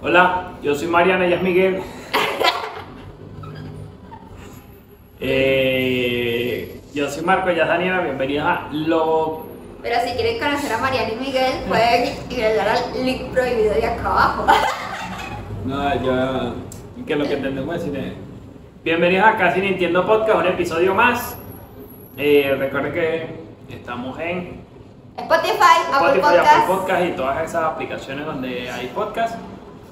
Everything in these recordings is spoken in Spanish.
Hola, yo soy Mariana, ella es Miguel. Eh, yo soy Marco, ella es Daniela, bienvenidos a Lo... Pero si quieren conocer a Mariana y Miguel, pueden dar al link prohibido de acá abajo. No, yo... Que lo que entendemos es cine. Bienvenidos a Casi Nintendo Podcast, un episodio más. Eh, recuerden que estamos en Spotify, Apple Spotify, Podcast. Apple Podcast y todas esas aplicaciones donde hay podcast.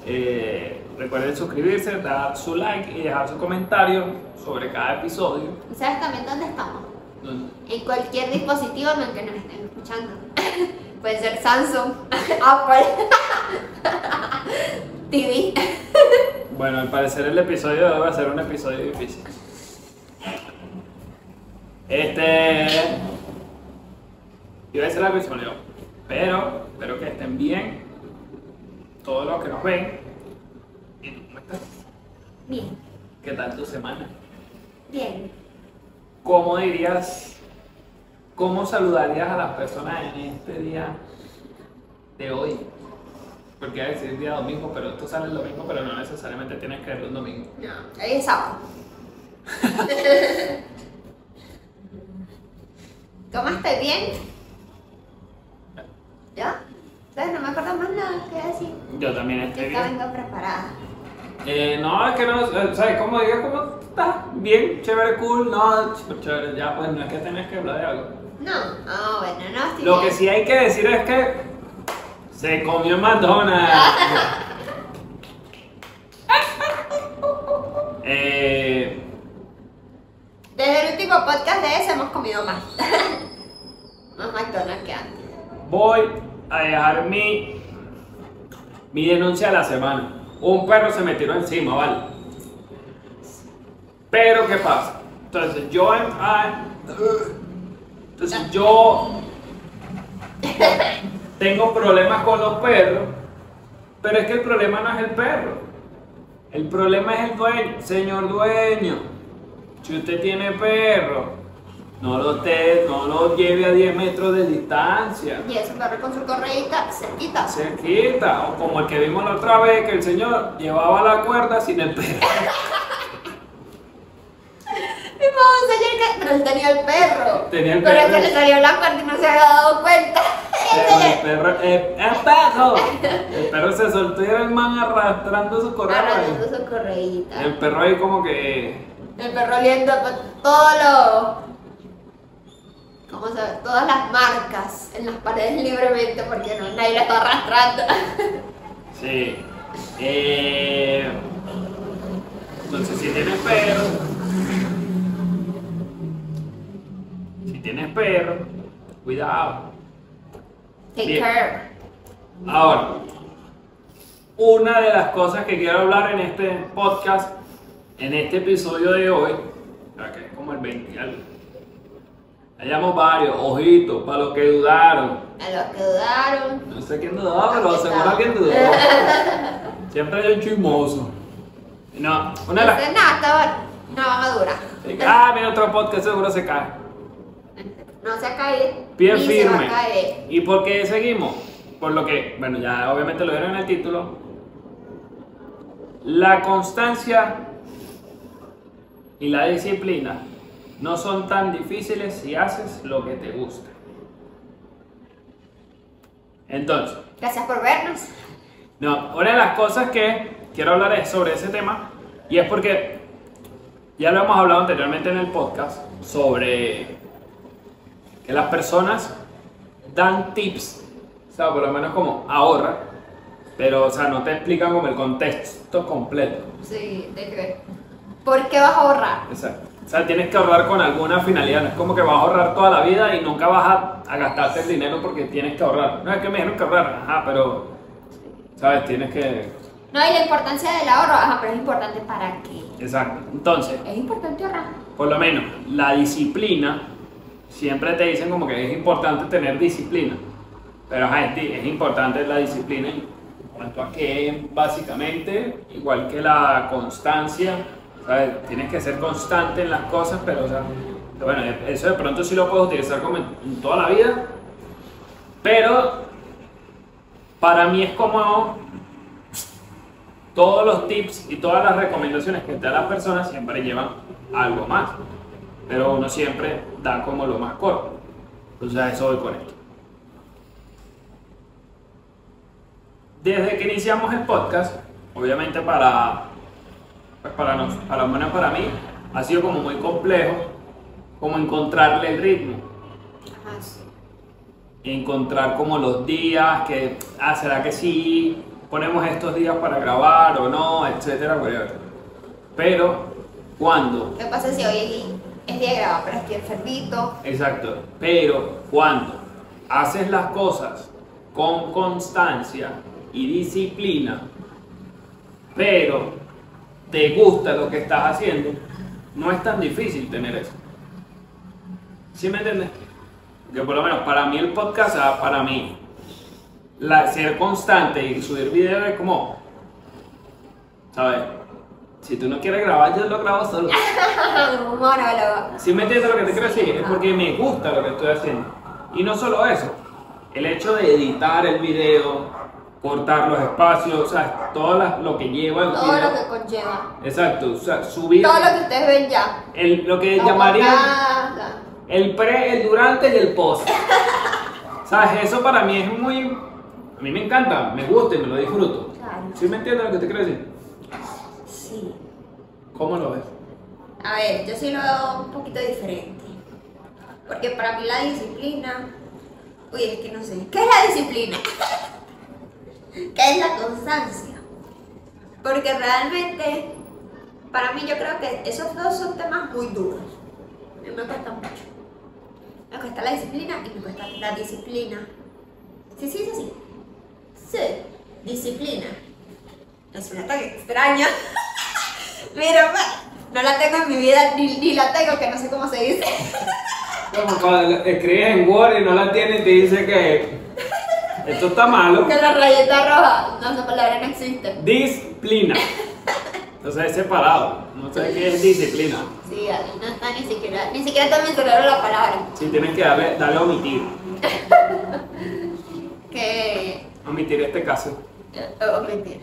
Eh, recuerden suscribirse, dar su like y dejar su comentario sobre cada episodio. ¿Y sabes también dónde estamos? En cualquier dispositivo en el que nos estén escuchando. Puede ser Samsung, Apple, TV. Bueno, al parecer el episodio de hoy va a ser un episodio difícil. Este. Iba a decir algo y se me olvidó. Pero espero que estén bien. Todos los que nos ven. ¿Y tú cómo estás? Bien, ¿Qué tal tu semana? bien. ¿Cómo dirías, cómo saludarías a las personas en este día de hoy? Porque a decir día domingo, pero esto sale el domingo, pero no necesariamente tienes que verlo un domingo. No, hoy es sábado. ¿Cómo estoy? ¿Bien? ¿Ya? ¿Sabes? No me acuerdo más nada que decir. Yo también estoy Que bien. vengo preparada. Eh, no, es que no, eh, ¿sabes cómo digas? ¿Cómo estás? Bien, chévere, cool, no, ch- chévere, ya, pues no es que tenés que hablar de algo. No, no, bueno, no, estoy Lo bien. que sí hay que decir es que se comió McDonald's. eh, Desde el último podcast de ese hemos comido más. más McDonald's que antes. Voy a dejar mi, mi denuncia de la semana. Un perro se me tiró encima, ¿vale? Pero, ¿qué pasa? Entonces, yo... entonces, yo... Tengo problemas con los perros, pero es que el problema no es el perro. El problema es el dueño. Señor dueño, si usted tiene perro, no lo, te, no lo lleve a 10 metros de distancia. Y ese perro con su correíta cerquita. Cerquita, o como el que vimos la otra vez, que el señor llevaba la cuerda sin el perro. Un señor que pero él tenía el perro. Tenía el Pero es perro. que le salió la cuerda y no se había dado cuenta. Pero el señor perro, eh, ¡el perro! El perro se soltó y era el man arrastrando su correa. agarrando su correíta. El perro ahí como que... El perro oliendo todo lo. ¿Cómo se ve? Todas las marcas en las paredes libremente porque no, nadie la está arrastrando. Sí. Eh, entonces, si tienes perro, si tienes perro, cuidado. Take Bien. care. Ahora, una de las cosas que quiero hablar en este podcast, en este episodio de hoy, que es como el 20 y algo, Hayamos varios, ojitos, para los que dudaron. A los que dudaron. No sé quién dudaba, pero seguro alguien dudó. Siempre hay un chismoso. No, una de las. Nada, esta no van a durar. Ah, mira otro podcast seguro se cae. No se ha caído. Pie ni se va firme. a caer. ¿Y por qué seguimos? Por lo que, bueno, ya obviamente lo vieron en el título. La constancia y la disciplina no son tan difíciles si haces lo que te gusta. Entonces, Gracias por vernos. no, una de las cosas que quiero hablar es sobre ese tema y es porque ya lo hemos hablado anteriormente en el podcast sobre que las personas dan tips, o sea, por lo menos como ahorra, pero o sea, no te explican como el contexto completo. Sí, de que. ¿Por qué vas a ahorrar? Exacto. O sea, tienes que ahorrar con alguna finalidad, no es como que vas a ahorrar toda la vida y nunca vas a, a gastarte el dinero porque tienes que ahorrar. No es que me dijeron que ahorrar, ajá, pero, ¿sabes? Tienes que... No, y la importancia del ahorro, ajá, pero es importante para qué. Exacto. Entonces, Es importante ahorrar. por lo menos la disciplina, siempre te dicen como que es importante tener disciplina, pero ajá, es, es importante la disciplina en cuanto a que básicamente, igual que la constancia, tienes que ser constante en las cosas, pero o sea, bueno, eso de pronto sí lo puedes utilizar como en, toda la vida, pero para mí es como todos los tips y todas las recomendaciones que te da la persona siempre llevan algo más. Pero uno siempre da como lo más corto. Entonces a eso voy con esto. Desde que iniciamos el podcast, obviamente para, para, nos, para, bueno, para mí, ha sido como muy complejo como encontrarle el ritmo. Ajá, sí. Encontrar como los días, que, ah, ¿será que sí ponemos estos días para grabar o no? Etcétera, whatever. Pero, cuando ¿Qué pasa si hoy es día de grabar, pero estoy enfermito? Exacto. Pero cuando haces las cosas con constancia y disciplina, pero te gusta lo que estás haciendo, no es tan difícil tener eso. ¿Sí me entiendes? Que por lo menos para mí el podcast, para mí, la, ser constante y subir videos es como, ¿sabes? Si tú no quieres grabar, yo lo grabo solo. Monólogo. Si me entiendes lo que te quiero decir, es porque me gusta lo que estoy haciendo. Y no solo eso, el hecho de editar el video, cortar los espacios, o sea, todo lo que lleva el Todo lo que conlleva. Exacto, o sea, subir Todo lo que ustedes ven ya. el, lo que La llamarían el pre, el durante y el post. ¿Sabes? Eso para mí es muy... A mí me encanta, me gusta y me lo disfruto. Claro. ¿Sí me entiendes lo que te quiero decir? Sí. ¿Cómo lo ves? A ver, yo sí lo veo un poquito diferente. Porque para mí la disciplina. Uy, es que no sé. ¿Qué es la disciplina? ¿Qué es la constancia? Porque realmente, para mí, yo creo que esos dos son temas muy duros. Mí me cuesta mucho. Me cuesta la disciplina y me cuesta la disciplina. Sí, sí, sí, sí. Sí, disciplina. No suena tan extraño. Mira, no la tengo en mi vida, ni, ni la tengo, que no sé cómo se dice. Como escribes en Word y no la tienes y te dice que esto está malo. Que la rayeta roja, no, esa palabra no existe. Disciplina. Entonces es separado. No sé qué es disciplina. Sí, ahí no está ni siquiera, ni siquiera mi cerebro la palabra. Si tienes que darle, darle a omitir. Que, Omitir este caso. eh, mentira.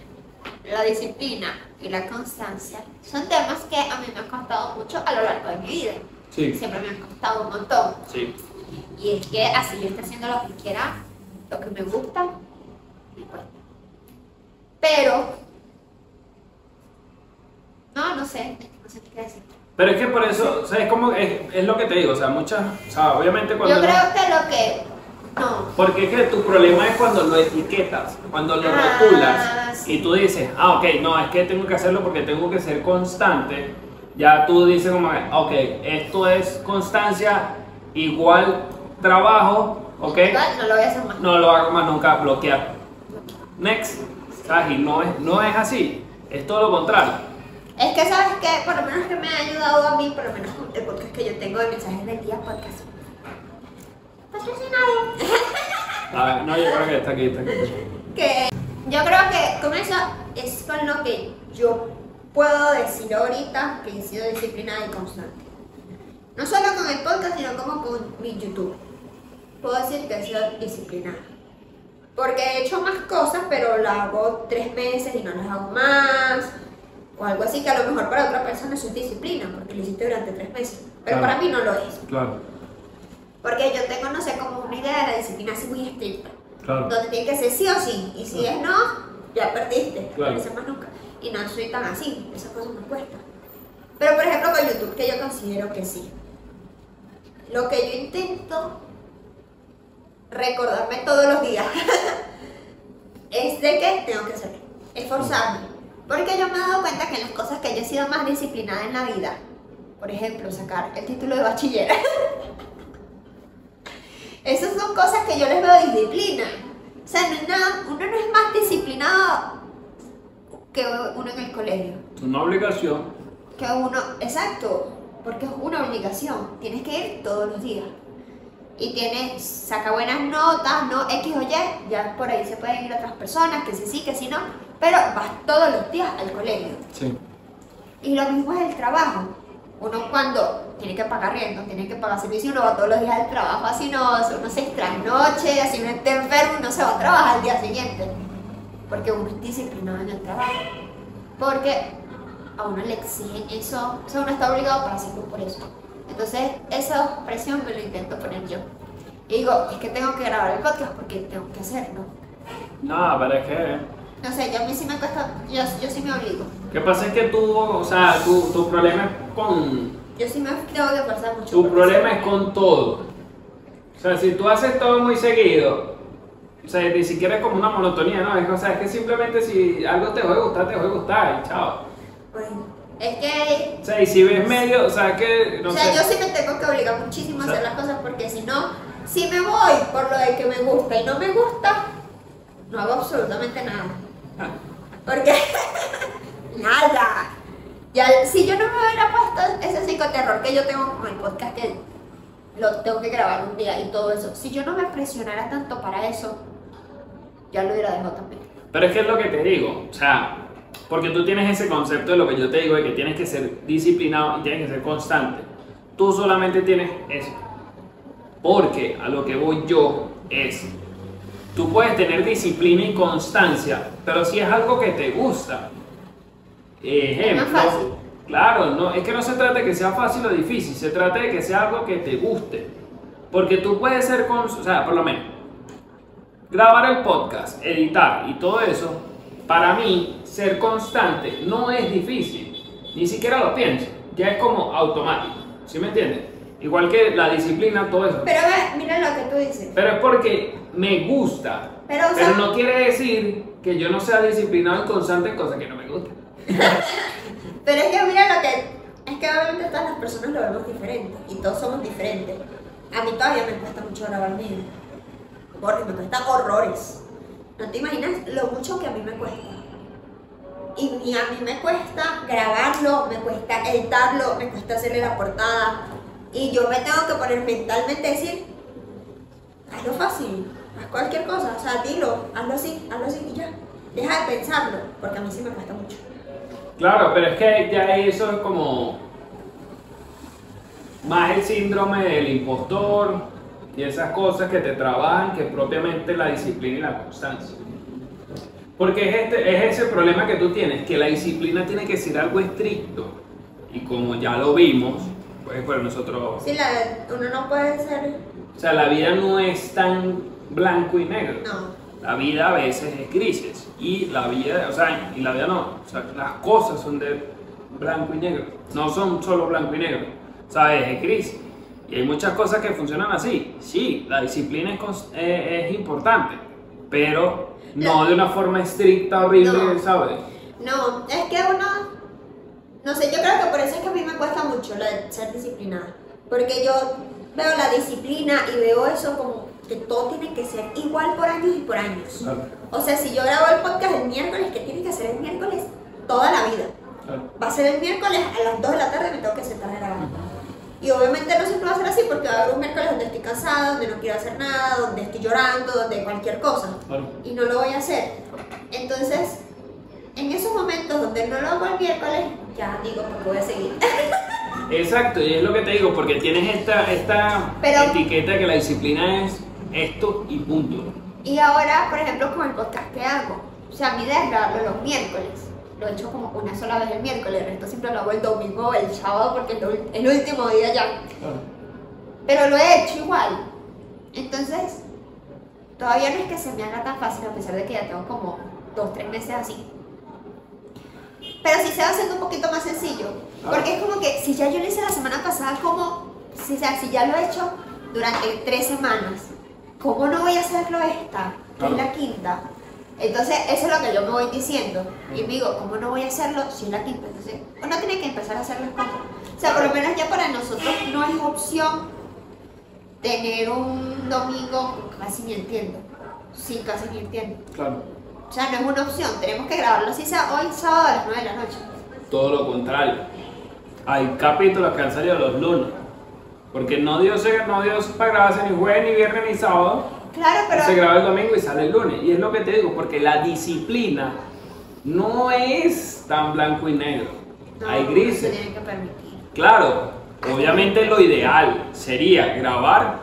La disciplina y la constancia son temas que a mí me han costado mucho a lo largo de mi vida. Sí. Siempre me han costado un montón. Sí. Y es que así yo esté haciendo lo que quiera, lo que me gusta, me cuesta. Pero, no, no sé, no sé qué decir. Pero es que por eso, o sea, es como, es, es lo que te digo, o sea, muchas, o sea, obviamente cuando... Yo creo que lo que, no, Porque es que tu problema es cuando lo etiquetas, cuando lo Ah, rotulas sí. y tú dices, ah, ok, no, es que tengo que hacerlo porque tengo que ser constante. Ya tú dices como, ok, esto es constancia igual trabajo, ok, no lo voy a hacer más. no lo hago más nunca, bloquear. Next. Y no es, no es así, es todo lo contrario. Es que sabes que, por lo menos que me ha ayudado a mí, por lo menos con el podcast que yo tengo de mensajes del día podcast. Patrocinado. A ver, no, yo creo que está aquí, está aquí. que yo creo que con eso es con lo que yo puedo decir ahorita que he sido disciplinada y constante. No solo con el podcast, sino como con mi YouTube. Puedo decir que he sido disciplinada. Porque he hecho más cosas, pero las hago tres meses y no las hago más. O algo así que a lo mejor para otra persona eso es disciplina, porque lo hiciste durante tres meses. Pero Claro. para mí no lo es. Claro, Porque yo tengo, no sé, como una idea de la disciplina así muy estricta claro. donde tiene que ser sí o sí. Y si es no, ya perdiste. Claro. No más nunca. Y no soy tan así. Esas cosas me cuestan. Pero por ejemplo con YouTube, que yo considero que sí. Lo que yo intento recordarme todos los días es de que tengo que hacer. Esforzarme. Porque yo me he dado cuenta que en las cosas que yo he sido más disciplinada en la vida, por ejemplo, sacar el título de bachiller. Esas son cosas que yo les veo disciplina. O sea, no es nada, uno no es más disciplinado que uno en el colegio. Es una obligación. Que uno, exacto, porque es una obligación. Tienes que ir todos los días. Y tienes, saca buenas notas, no X o Y, ya por ahí se pueden ir otras personas, que sí sí, que sí no, pero vas todos los días al colegio. Sí. Y lo mismo es el trabajo. Uno cuando tiene que pagar renta, tiene que pagar servicio, uno va todos los días al trabajo, así no, uno se trasnoche, así uno está enfermo, uno se va a trabajar al día siguiente. Porque uno es disciplinado en el trabajo. Porque a uno le exigen eso, o sea, uno está obligado para hacerlo por eso. Entonces, esa presión me lo intento poner yo. Y digo, es que tengo que grabar el podcast porque tengo que hacerlo. No, pero es que. No sé, yo a mí sí me cuesta, yo, yo sí me obligo. ¿Qué pasa es que tú, o sea, tu, tu problema es con. Yo sí me tengo que forzar mucho. Tu problema es con todo. O sea, si tú haces todo muy seguido, o sea, ni siquiera es como una monotonía, ¿no? Es, o sea, es que simplemente si algo te va a gustar, te va a gustar y chao. Bueno, es que O sea, y si ves medio, o sea, que, no o sea, sé. yo sí me tengo que obligar muchísimo a O sea- hacer las cosas porque si no, si me voy por lo de que me gusta y no me gusta, no hago absolutamente nada. Ah, Porque nada. Ya, si yo no me hubiera puesto ese psicoterror que yo tengo con el podcast que lo tengo que grabar un día y todo eso, si yo no me presionara tanto para eso, ya lo hubiera dejado también. Pero es que es lo que te digo, o sea, porque tú tienes ese concepto de lo que yo te digo, de que tienes que ser disciplinado y tienes que ser constante. Tú solamente tienes eso. Porque a lo que voy yo es, tú puedes tener disciplina y constancia, pero si es algo que te gusta, ejemplo, fácil. claro, no, es que no se trata de que sea fácil o difícil, se trata de que sea algo que te guste. Porque tú puedes ser, con, o sea, por lo menos, grabar el podcast, editar y todo eso, para mí, ser constante no es difícil. Ni siquiera lo pienso. Ya es como automático. ¿Sí me entiendes? Igual que la disciplina, todo eso. Pero ve, mira lo que tú dices. Pero es porque me gusta. Pero, o sea- no quiere decir que yo no sea disciplinado y constante en cosas que no me gustan. Pero es que mira lo que. Es que obviamente todas las personas lo vemos diferente y todos somos diferentes. A mí todavía me cuesta mucho grabar video. Porque me cuesta horrores. No te imaginas lo mucho que a mí me cuesta. Y, a mí me cuesta grabarlo, me cuesta editarlo, me cuesta hacerle la portada. Y yo me tengo que poner mentalmente a decir, hazlo fácil, haz cualquier cosa, o sea, dilo, hazlo así, hazlo así y ya. Deja de pensarlo, porque a mí sí me cuesta mucho. Claro, pero es que ya eso es como más el síndrome del impostor y esas cosas que te trabajan que propiamente la disciplina y la constancia. Porque es, este, es ese problema que tú tienes, que la disciplina tiene que ser algo estricto. Y como ya lo vimos, pues, pues nosotros... Sí, la, uno no puede ser. O sea, la vida no es tan blanco y negro. No. La vida a veces es grises y la vida, o sea, y la vida no, o sea, las cosas son de blanco y negro, no son solo blanco y negro, ¿sabes? Es gris. Y hay muchas cosas que funcionan así. Sí, la disciplina es, eh, es importante, pero no de una forma estricta, horrible, No. ¿sabes? No, es que uno. No sé, yo creo que por eso es que a mí me cuesta mucho lo de ser disciplinada. Porque yo veo la disciplina y veo eso como que todo tiene que ser igual por años y por años. O sea, si yo grabo el podcast el miércoles, que tiene que ser el miércoles toda la vida. Va a ser el miércoles a las 2 de la tarde me tengo que sentar a grabar. Y obviamente no siempre va a ser así porque va a haber un miércoles donde estoy cansada, donde no quiero hacer nada, donde estoy llorando, donde cualquier cosa. Claro. Y no lo voy a hacer. Entonces, en esos momentos donde no lo hago el miércoles, ya digo porque voy a seguir. Exacto, y es lo que te digo, porque tienes esta, esta Pero- etiqueta que la disciplina es esto y punto. Y ahora, por ejemplo, con el podcast que hago. O sea, mi idea es grabarlo los miércoles. Lo he hecho como una sola vez el miércoles, el resto siempre lo hago el domingo o el sábado porque es el último día ya. Pero lo he hecho igual. Entonces, todavía no es que se me haga tan fácil, a pesar de que ya tengo como dos, tres meses así. Pero sí se va haciendo un poquito más sencillo. Porque es como que si ya yo lo hice la semana pasada, como, si, o sea, si ya lo he hecho durante tres semanas, ¿cómo no voy a hacerlo esta? Que es la quinta. Entonces, eso es lo que yo me voy diciendo. Y digo, ¿cómo no voy a hacerlo si es la quinta? Entonces, uno tiene que empezar a hacer las cosas. O sea, por lo menos ya para nosotros no es opción tener un domingo casi ni entiendo. Sí, casi ni entiendo. Claro. O sea, no es una opción. Tenemos que grabarlo así sea hoy, sábado a las 9 de la noche. Todo lo contrario. Hay capítulos que han salido los lunes. Porque no dio, no dio para grabarse ni jueves, ni viernes, ni sábado. Claro, pero. Se graba el domingo y sale el lunes. Y es lo que te digo, porque la disciplina no es tan blanco y negro. No, Hay Se grises. tienen que permitir. Claro, obviamente lo ideal sería grabar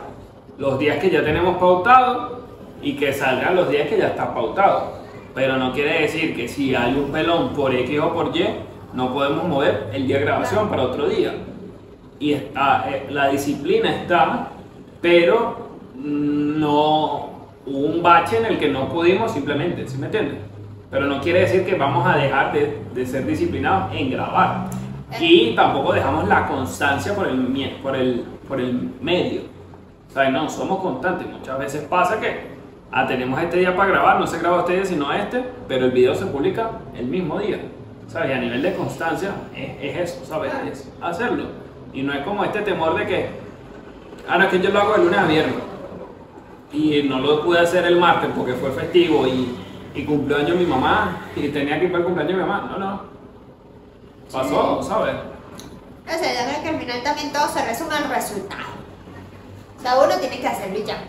los días que ya tenemos pautado y que salgan los días que ya está pautado. Pero no quiere decir que si hay un pelón por X o por Y, no podemos mover el día de grabación para otro día. Y está, eh, la disciplina está, pero no hubo un bache en el que no pudimos simplemente, ¿sí me entiendes? Pero no quiere decir que vamos a dejar de, de ser disciplinados en grabar. Y tampoco dejamos la constancia por el, por el, por el medio. O sea, no, somos constantes. Muchas veces pasa que ah, tenemos este día para grabar, no se graba este día sino este, pero el video se publica el mismo día. ¿Sabes? Y a nivel de constancia es, es eso, ¿sabes? Es hacerlo. Y no es como este temor de que, ah, no, es que yo lo hago de lunes a viernes. Y no lo pude hacer el martes porque fue festivo y, y cumplió año mi mamá y tenía que ir para el cumpleaños de mi mamá. No, no. Pasó, ¿sabes? O sea, yo creo que al final también todo se resume al resultado. O sea, uno tiene que hacerlo y ya.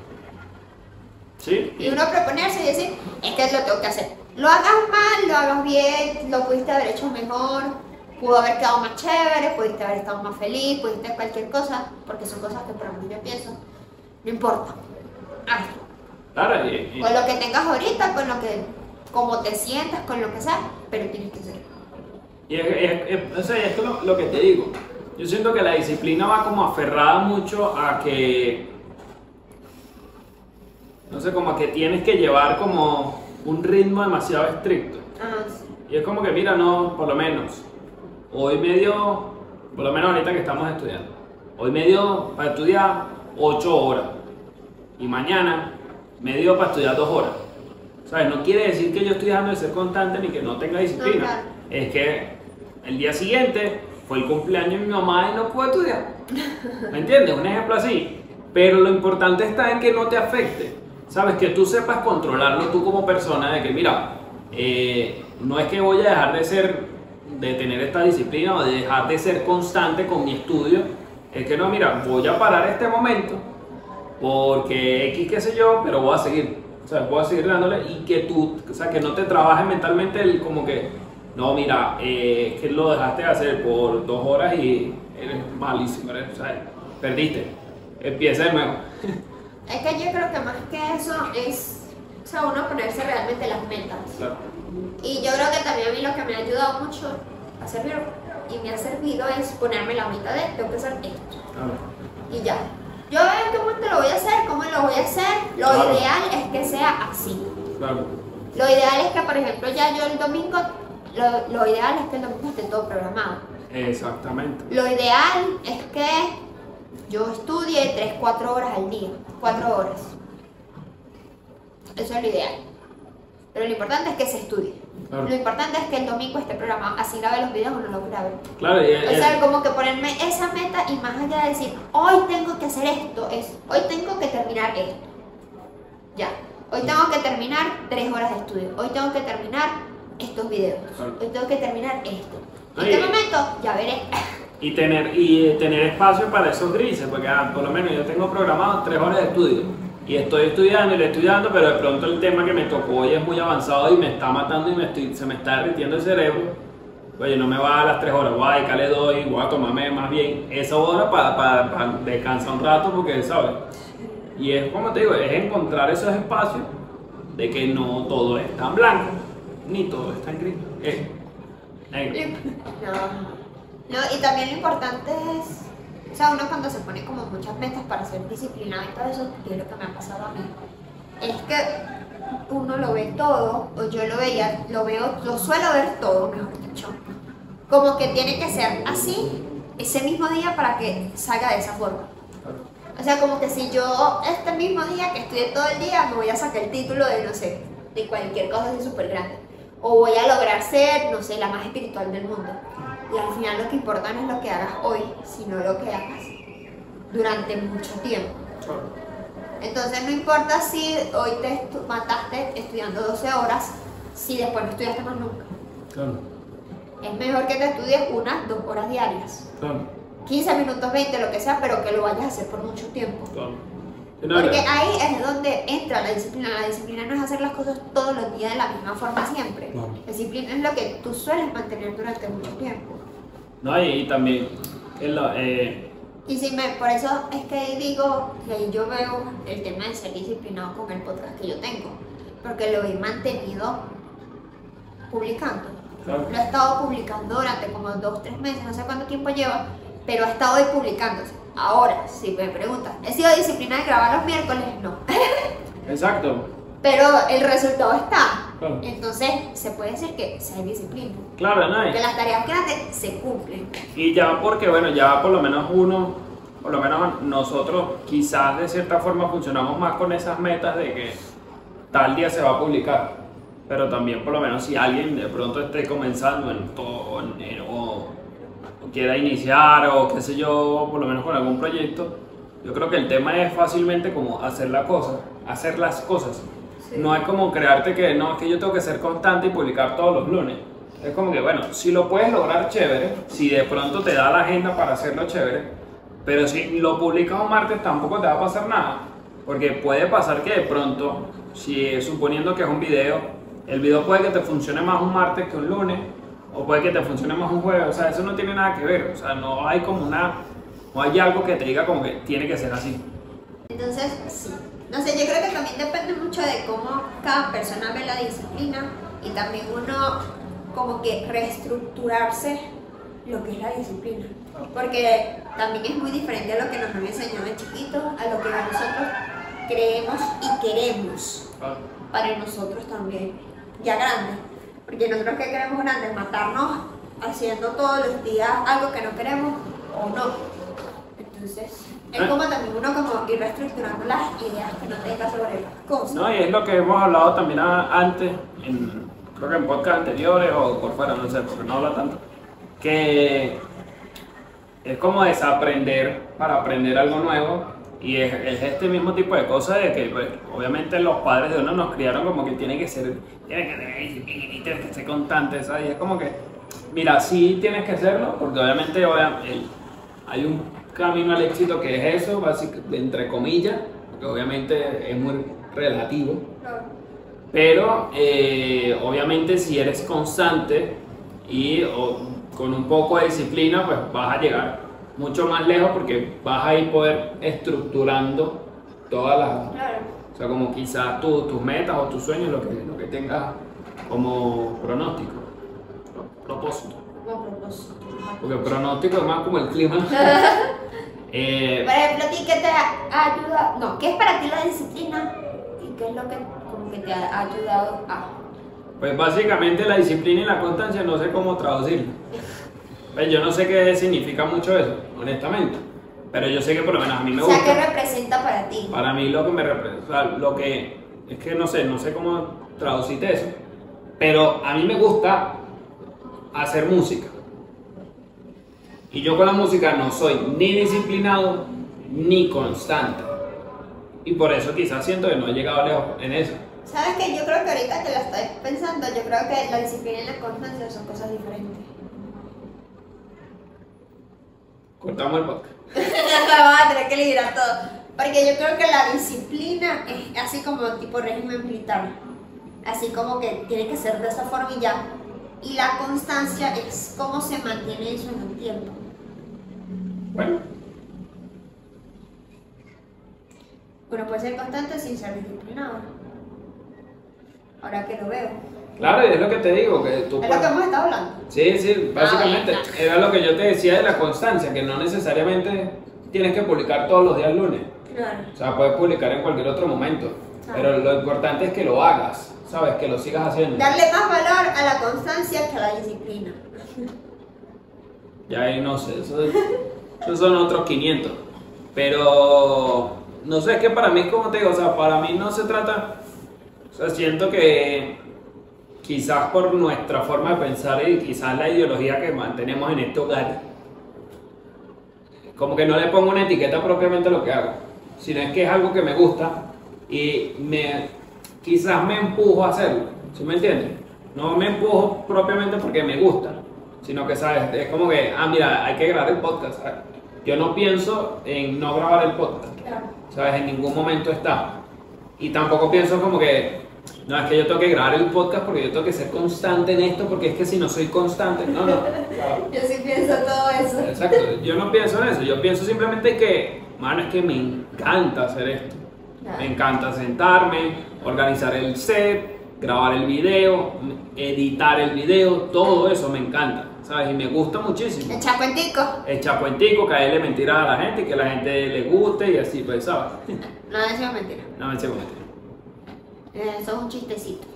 Sí. Y uno proponerse y decir, es que lo tengo que hacer. Lo hagas mal, lo hagas bien, lo pudiste haber hecho mejor, pudo haber quedado más chévere, pudiste haber estado más feliz, pudiste cualquier cosa, porque son cosas que para mí yo pienso, no importa. Hazlo. Claro, y, y- Con lo que tengas ahorita, con lo que, como te sientas, con lo que sea, pero tienes que hacerlo. y es, es- lo, lo que te digo. Yo siento que la disciplina va como aferrada mucho a que. No sé, como a que tienes que llevar como un ritmo demasiado estricto. Ah, sí. Y es como que, mira, no, por lo menos, hoy medio, por lo menos ahorita que estamos estudiando, hoy medio para estudiar 8 horas y mañana medio para estudiar 2 horas. ¿Sabes? No quiere decir que yo estoy dejando de ser constante ni que no tenga disciplina. No, claro. Es que el día siguiente fue el cumpleaños de mi mamá y no pude estudiar. ¿Me entiendes? Un ejemplo así. Pero lo importante está en que no te afecte. ¿Sabes? Que tú sepas controlarlo tú como persona de que, mira, eh, no es que voy a dejar de ser, de tener esta disciplina o de dejar de ser constante con mi estudio. Es que no, mira, voy a parar este momento porque X qué sé yo, pero voy a seguir. O sea, voy a seguir dándole y que tú, o sea, que no te trabajes mentalmente el como que, no, mira, eh, es que lo dejaste de hacer por dos horas y eres malísimo, eres, o sea, perdiste. Empieza de nuevo. Es que yo creo que más que eso es, o sea, uno ponerse realmente las metas. Claro. Y yo creo que también a mí lo que me ha ayudado mucho a servir y me ha servido es ponerme la meta de tengo que hacer esto. Claro. Y ya. Yo veo qué momento lo voy a hacer, cómo lo voy a hacer. Lo Claro. ideal es que sea así. Claro. Lo ideal es que, por ejemplo, ya yo el domingo, lo, lo ideal es que el domingo esté todo programado. Exactamente. Lo ideal es que yo estudie 3, 4 horas al día. 4 horas. Eso es lo ideal. Pero lo importante es que se estudie. Claro. Lo importante es que el domingo esté programado. Así grabe los videos o no los grabe. Claro, y, O sea, como que ponerme esa meta y más allá de decir, hoy tengo que hacer esto, es, hoy tengo que terminar esto. Ya. Hoy tengo que terminar tres horas de estudio. Hoy tengo que terminar estos videos. Claro. Hoy tengo que terminar esto. En este momento, ya veré. y tener y tener espacio para esos grises, porque ah, por lo menos yo tengo programado tres horas de estudio y estoy estudiando y le estoy dando, pero de pronto el tema que me tocó hoy es muy avanzado y me está matando y me estoy, se me está derritiendo el cerebro. Oye, no me va a las tres horas, voy a dedicarle dos y voy a más bien esa hora para, para, descansar un rato, porque, ¿sabes? Y es como te digo, es encontrar esos espacios de que no todo es tan blanco, ni todo es tan gris. Es no, y también lo importante es, o sea, uno cuando se pone como muchas metas para ser disciplinado y todo eso, que es lo que me ha pasado a mí, es que uno lo ve todo, o yo lo veía, lo veo, lo suelo ver todo, mejor dicho, como que tiene que ser así ese mismo día para que salga de esa forma. O sea, como que si yo este mismo día que estudié todo el día me voy a sacar el título de, no sé, de cualquier cosa así súper grande. O voy a lograr ser, no sé, la más espiritual del mundo. Y al final lo que importa no es lo que hagas hoy, sino lo que hagas durante mucho tiempo. Entonces no importa si hoy te estu- mataste estudiando 12 horas, si después no estudiaste más nunca. Claro, Es mejor que te estudies unas dos horas diarias. claro, 15 minutos, 20, lo que sea, pero que lo vayas a hacer por mucho tiempo. claro. Porque ahí es donde entra la disciplina. La disciplina no es hacer las cosas todos los días de la misma forma siempre. La disciplina es lo que tú sueles mantener durante mucho tiempo. No, y, y también el, eh, Y si me, por eso es que digo que yo veo el tema de ser disciplinado con el podcast que yo tengo, porque lo he mantenido publicando. claro. Lo he estado publicando durante como dos, tres meses, no sé cuánto tiempo lleva, pero ha estado ahí publicándose. Ahora, si me preguntan, ¿he sido disciplinada de grabar los miércoles? No. Exacto. Pero el resultado está. Claro. Entonces, se puede decir que se hay disciplina. Claro, no, Que las tareas que hacen se cumplen. Y ya porque, bueno, ya por lo menos uno, por lo menos nosotros quizás de cierta forma funcionamos más con esas metas de que tal día se va a publicar. Pero también por lo menos si alguien de pronto esté comenzando en todo, en- o, o quiera iniciar o qué sé yo, por lo menos con algún proyecto, yo creo que el tema es fácilmente como hacer la cosa, hacer las cosas. No es como crearte que no, es que yo tengo que ser constante y publicar todos los lunes. Es como que, bueno, si lo puedes lograr, chévere. Si de pronto te da la agenda para hacerlo, chévere. Pero si lo publicas un martes, tampoco te va a pasar nada. Porque puede pasar que de pronto, si suponiendo que es un video, el video puede que te funcione más un martes que un lunes. O puede que te funcione más un jueves. O sea, eso no tiene nada que ver. O sea, no hay como una. No hay algo que te diga como que tiene que ser así. Entonces, sí. No sé, yo creo que también depende mucho de cómo cada persona ve la disciplina y también uno como que reestructurarse lo que es la disciplina. Porque también es muy diferente a lo que nos han enseñado de chiquitos, a lo que nosotros creemos y queremos para nosotros también, ya grandes. Porque nosotros que queremos grandes, matarnos haciendo todos los días algo que no queremos o no. Entonces, es como también uno como ir reestructurando las ideas que no tenga sobre las cosas. No, y es lo que hemos hablado también antes, en, creo que en podcast anteriores o por fuera, no sé, porque no habla tanto, que es como desaprender para aprender algo nuevo y es, es este mismo tipo de cosas de que pues, obviamente los padres de uno nos criaron como que tiene que ser, tiene que tener que ser constante, ¿sabes? Y es como que, mira, sí tienes que serlo, porque obviamente obvia- el- hay un camino al éxito que es eso, básicamente, entre comillas, porque obviamente es muy relativo. Pero eh, obviamente si eres constante y o, con un poco de disciplina, pues vas a llegar mucho más lejos porque vas a ir poder estructurando todas las... Claro. O sea, como quizás tu- tus metas o tus sueños, lo que, lo que tengas como pronóstico, pro- propósito. Como propósito. Porque pronóstico es más como el clima. Eh, Por ejemplo, ¿a ti qué te ha ayudado? No, ¿qué es para ti la disciplina? ¿Y qué es lo que, como que te ha ayudado a...? Pues básicamente la disciplina y la constancia no sé cómo traducirlo. Pues yo no sé qué significa mucho eso, honestamente. Pero yo sé que por lo menos a mí me o sea, ¿qué gusta. representa para ti? Para mí lo que me representa, o sea, lo que es que no sé, no sé cómo traducirte eso. Pero a mí me gusta hacer música. Y yo con la música no soy ni disciplinado ni constante. Y por eso quizás siento que no he llegado lejos en eso. ¿Sabes qué? Yo creo que ahorita que la estoy pensando, yo creo que la disciplina y la constancia son cosas diferentes. Cortamos el podcast. Vamos a tener que liderar todo. Porque yo creo que la disciplina es así como tipo régimen militar. Así como que tiene que ser de esa forma y ya. Y la constancia es cómo se mantiene eso en el tiempo. Bueno, Uno puede ser constante sin ser disciplinado. Ahora que lo veo. claro, y es lo que te digo, que tú Es lo que hemos estado hablando. Sí, sí, básicamente Ah, era lo que yo te decía de la constancia, que no necesariamente tienes que publicar todos los días lunes. Claro. O sea, puedes publicar en cualquier otro momento. Ah. Pero lo importante es que lo hagas, ¿sabes? Que lo sigas haciendo. Darle más valor a la constancia que a la disciplina. Ya ahí no sé, eso, esos son otros 500. Pero no sé, es que para mí, como te digo, o sea, para mí no se trata. O sea, siento que quizás por nuestra forma de pensar y quizás la ideología que mantenemos en este hogar, como que no le pongo una etiqueta propiamente a lo que hago, sino es que es algo que me gusta y me quizás me empujo a hacerlo, ¿sí me entiendes? No me empujo propiamente porque me gusta, sino que, ¿sabes? Es como que, ah, mira, hay que grabar el podcast. ¿sabes? Yo no pienso en no grabar el podcast, Claro. ¿sabes? En ningún momento está. Y tampoco pienso como que, No, es que yo tengo que grabar el podcast porque yo tengo que ser constante en esto, porque es que si no soy constante, no, no. Yo sí pienso todo eso. Exacto, yo no pienso en eso, yo pienso simplemente que, mano, es que me encanta hacer esto. Claro. Me encanta sentarme, organizar el set, grabar el video, editar el video, todo eso me encanta, ¿sabes? Y me gusta muchísimo. Echar cuentico. Echar cuentico, caerle mentiras a la gente, que la gente le guste y así, pues, ¿sabes? No, eso es mentira. No me eches mentira. Eh, Eso es un chistecito.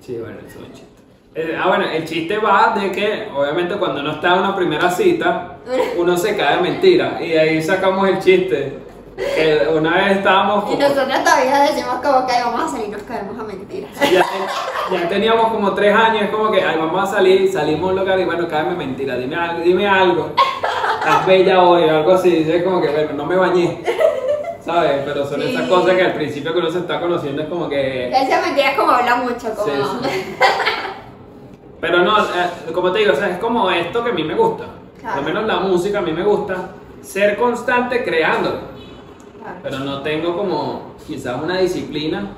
Sí, bueno, eso es un chiste. Eh, ah, bueno, el chiste va de que, obviamente, cuando uno está en una primera cita, uno se cae de mentira. Y de ahí sacamos el chiste. Que una vez estábamos. Y como- nosotros todavía decimos como que "Ay, vamos a salir y nos caemos a mentiras. ya, ya teníamos como tres años, es como que, ay, vamos a salir, salimos a un lugar y bueno, cállame mentira, dime algo, dime algo. Estás bella hoy, o algo así. Es como que, bueno, no me bañé. ¿Sabes? Pero son esas Sí. cosas que al principio que uno se está conociendo es como que. Esa mentira es como habla mucho, como... Sí, sí. Pero no, eh, como te digo, o sea, es como esto que a mí me gusta. Claro. Al menos la música a mí me gusta. Ser constante creándolo. Claro. Pero no tengo como quizás una disciplina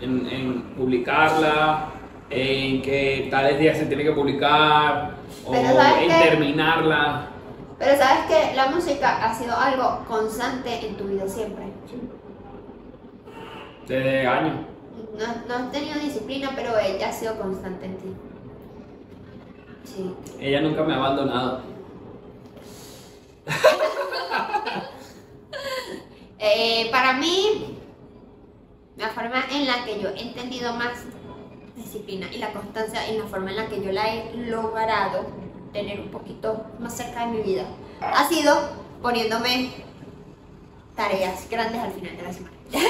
en, en publicarla, en que tales días se tiene que publicar, o Pero ¿sabes en terminarla. Pero sabes que la música ha sido algo constante en tu vida siempre. Desde años. No, no has tenido disciplina, pero ella ha sido constante en ti. Sí. Ella nunca me ha abandonado. Eh, para mí, la forma en la que yo he entendido más disciplina y la constancia y la forma en la que yo la he logrado tener un poquito más cerca de mi vida ha sido poniéndome tareas grandes al final de la semana.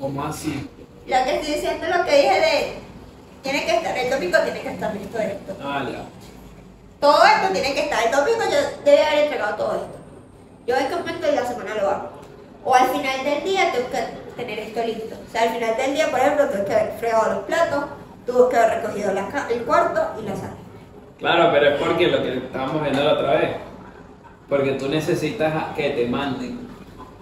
¿Cómo así? Lo que estoy diciendo lo que dije de tiene que estar el domingo, tiene que estar listo esto. Ah, ya. Todo esto tiene que estar el domingo, yo debe haber entregado todo esto. Yo qué momento de la semana lo hago. O al final del día tengo que tener esto listo. O sea, al final del día, por ejemplo, tengo que haber fregado los platos, tuve que haber recogido la el cuarto y la sala. Claro, pero es porque lo que estábamos viendo la otra vez. Porque tú necesitas que te manden.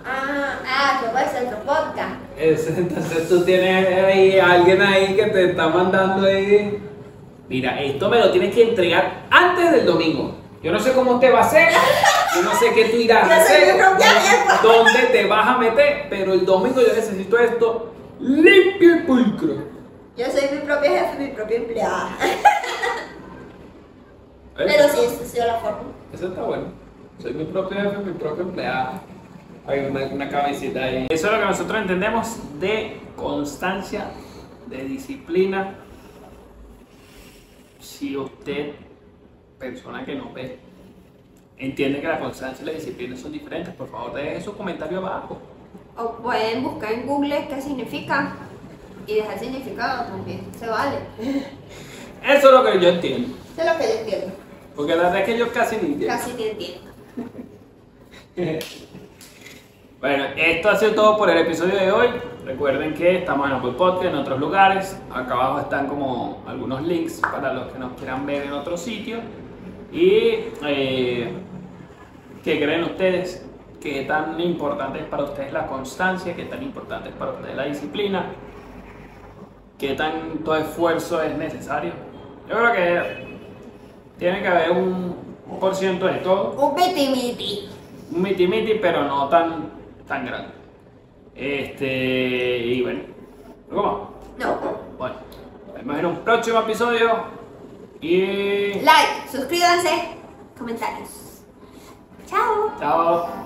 Ah, ah, que puede ser otro podcast. Es- entonces tú tienes ahí alguien ahí que te está mandando ahí. Mira, esto me lo tienes que entregar antes del domingo. Yo no sé cómo usted va a hacer, yo no sé qué tú irás a Yo soy hacer, mi propia jefa. dónde te vas a meter, pero el domingo yo necesito esto limpio y pulcro. Yo soy mi propia jefe, mi propia empleada. ¿Eh? Pero sí, esa ha sido la forma. Eso está bueno. Soy mi propio jefe, mi propio empleado. Hay una, una cabecita ahí. Eso es lo que nosotros entendemos de constancia, de disciplina. Si usted, persona que no ve, entiende que la constancia y la disciplina son diferentes, por favor deje su comentario abajo. O pueden buscar en Google qué significa y dejar significado también. Se vale. Eso es lo que yo entiendo. Eso es lo que yo entiendo. Porque la verdad es que yo casi ni entiendo. Casi te entiendo. Bueno, esto ha sido todo por el episodio de hoy. Recuerden que estamos en Apple Podcast, en otros lugares. Acá abajo están como algunos links para los que nos quieran ver en otro sitio. Y eh, ¿qué creen ustedes? ¿Qué tan importante es para ustedes la constancia? ¿Qué tan importante es para ustedes la disciplina? ¿Qué tanto esfuerzo es necesario? Yo creo que tiene que haber un por ciento de todo Un miti un miti miti, pero no tan, tan grande. Este, y bueno, ¿cómo? No. Bueno, nos vemos en un próximo episodio y Like, suscríbanse, comentarios. Chao. chao.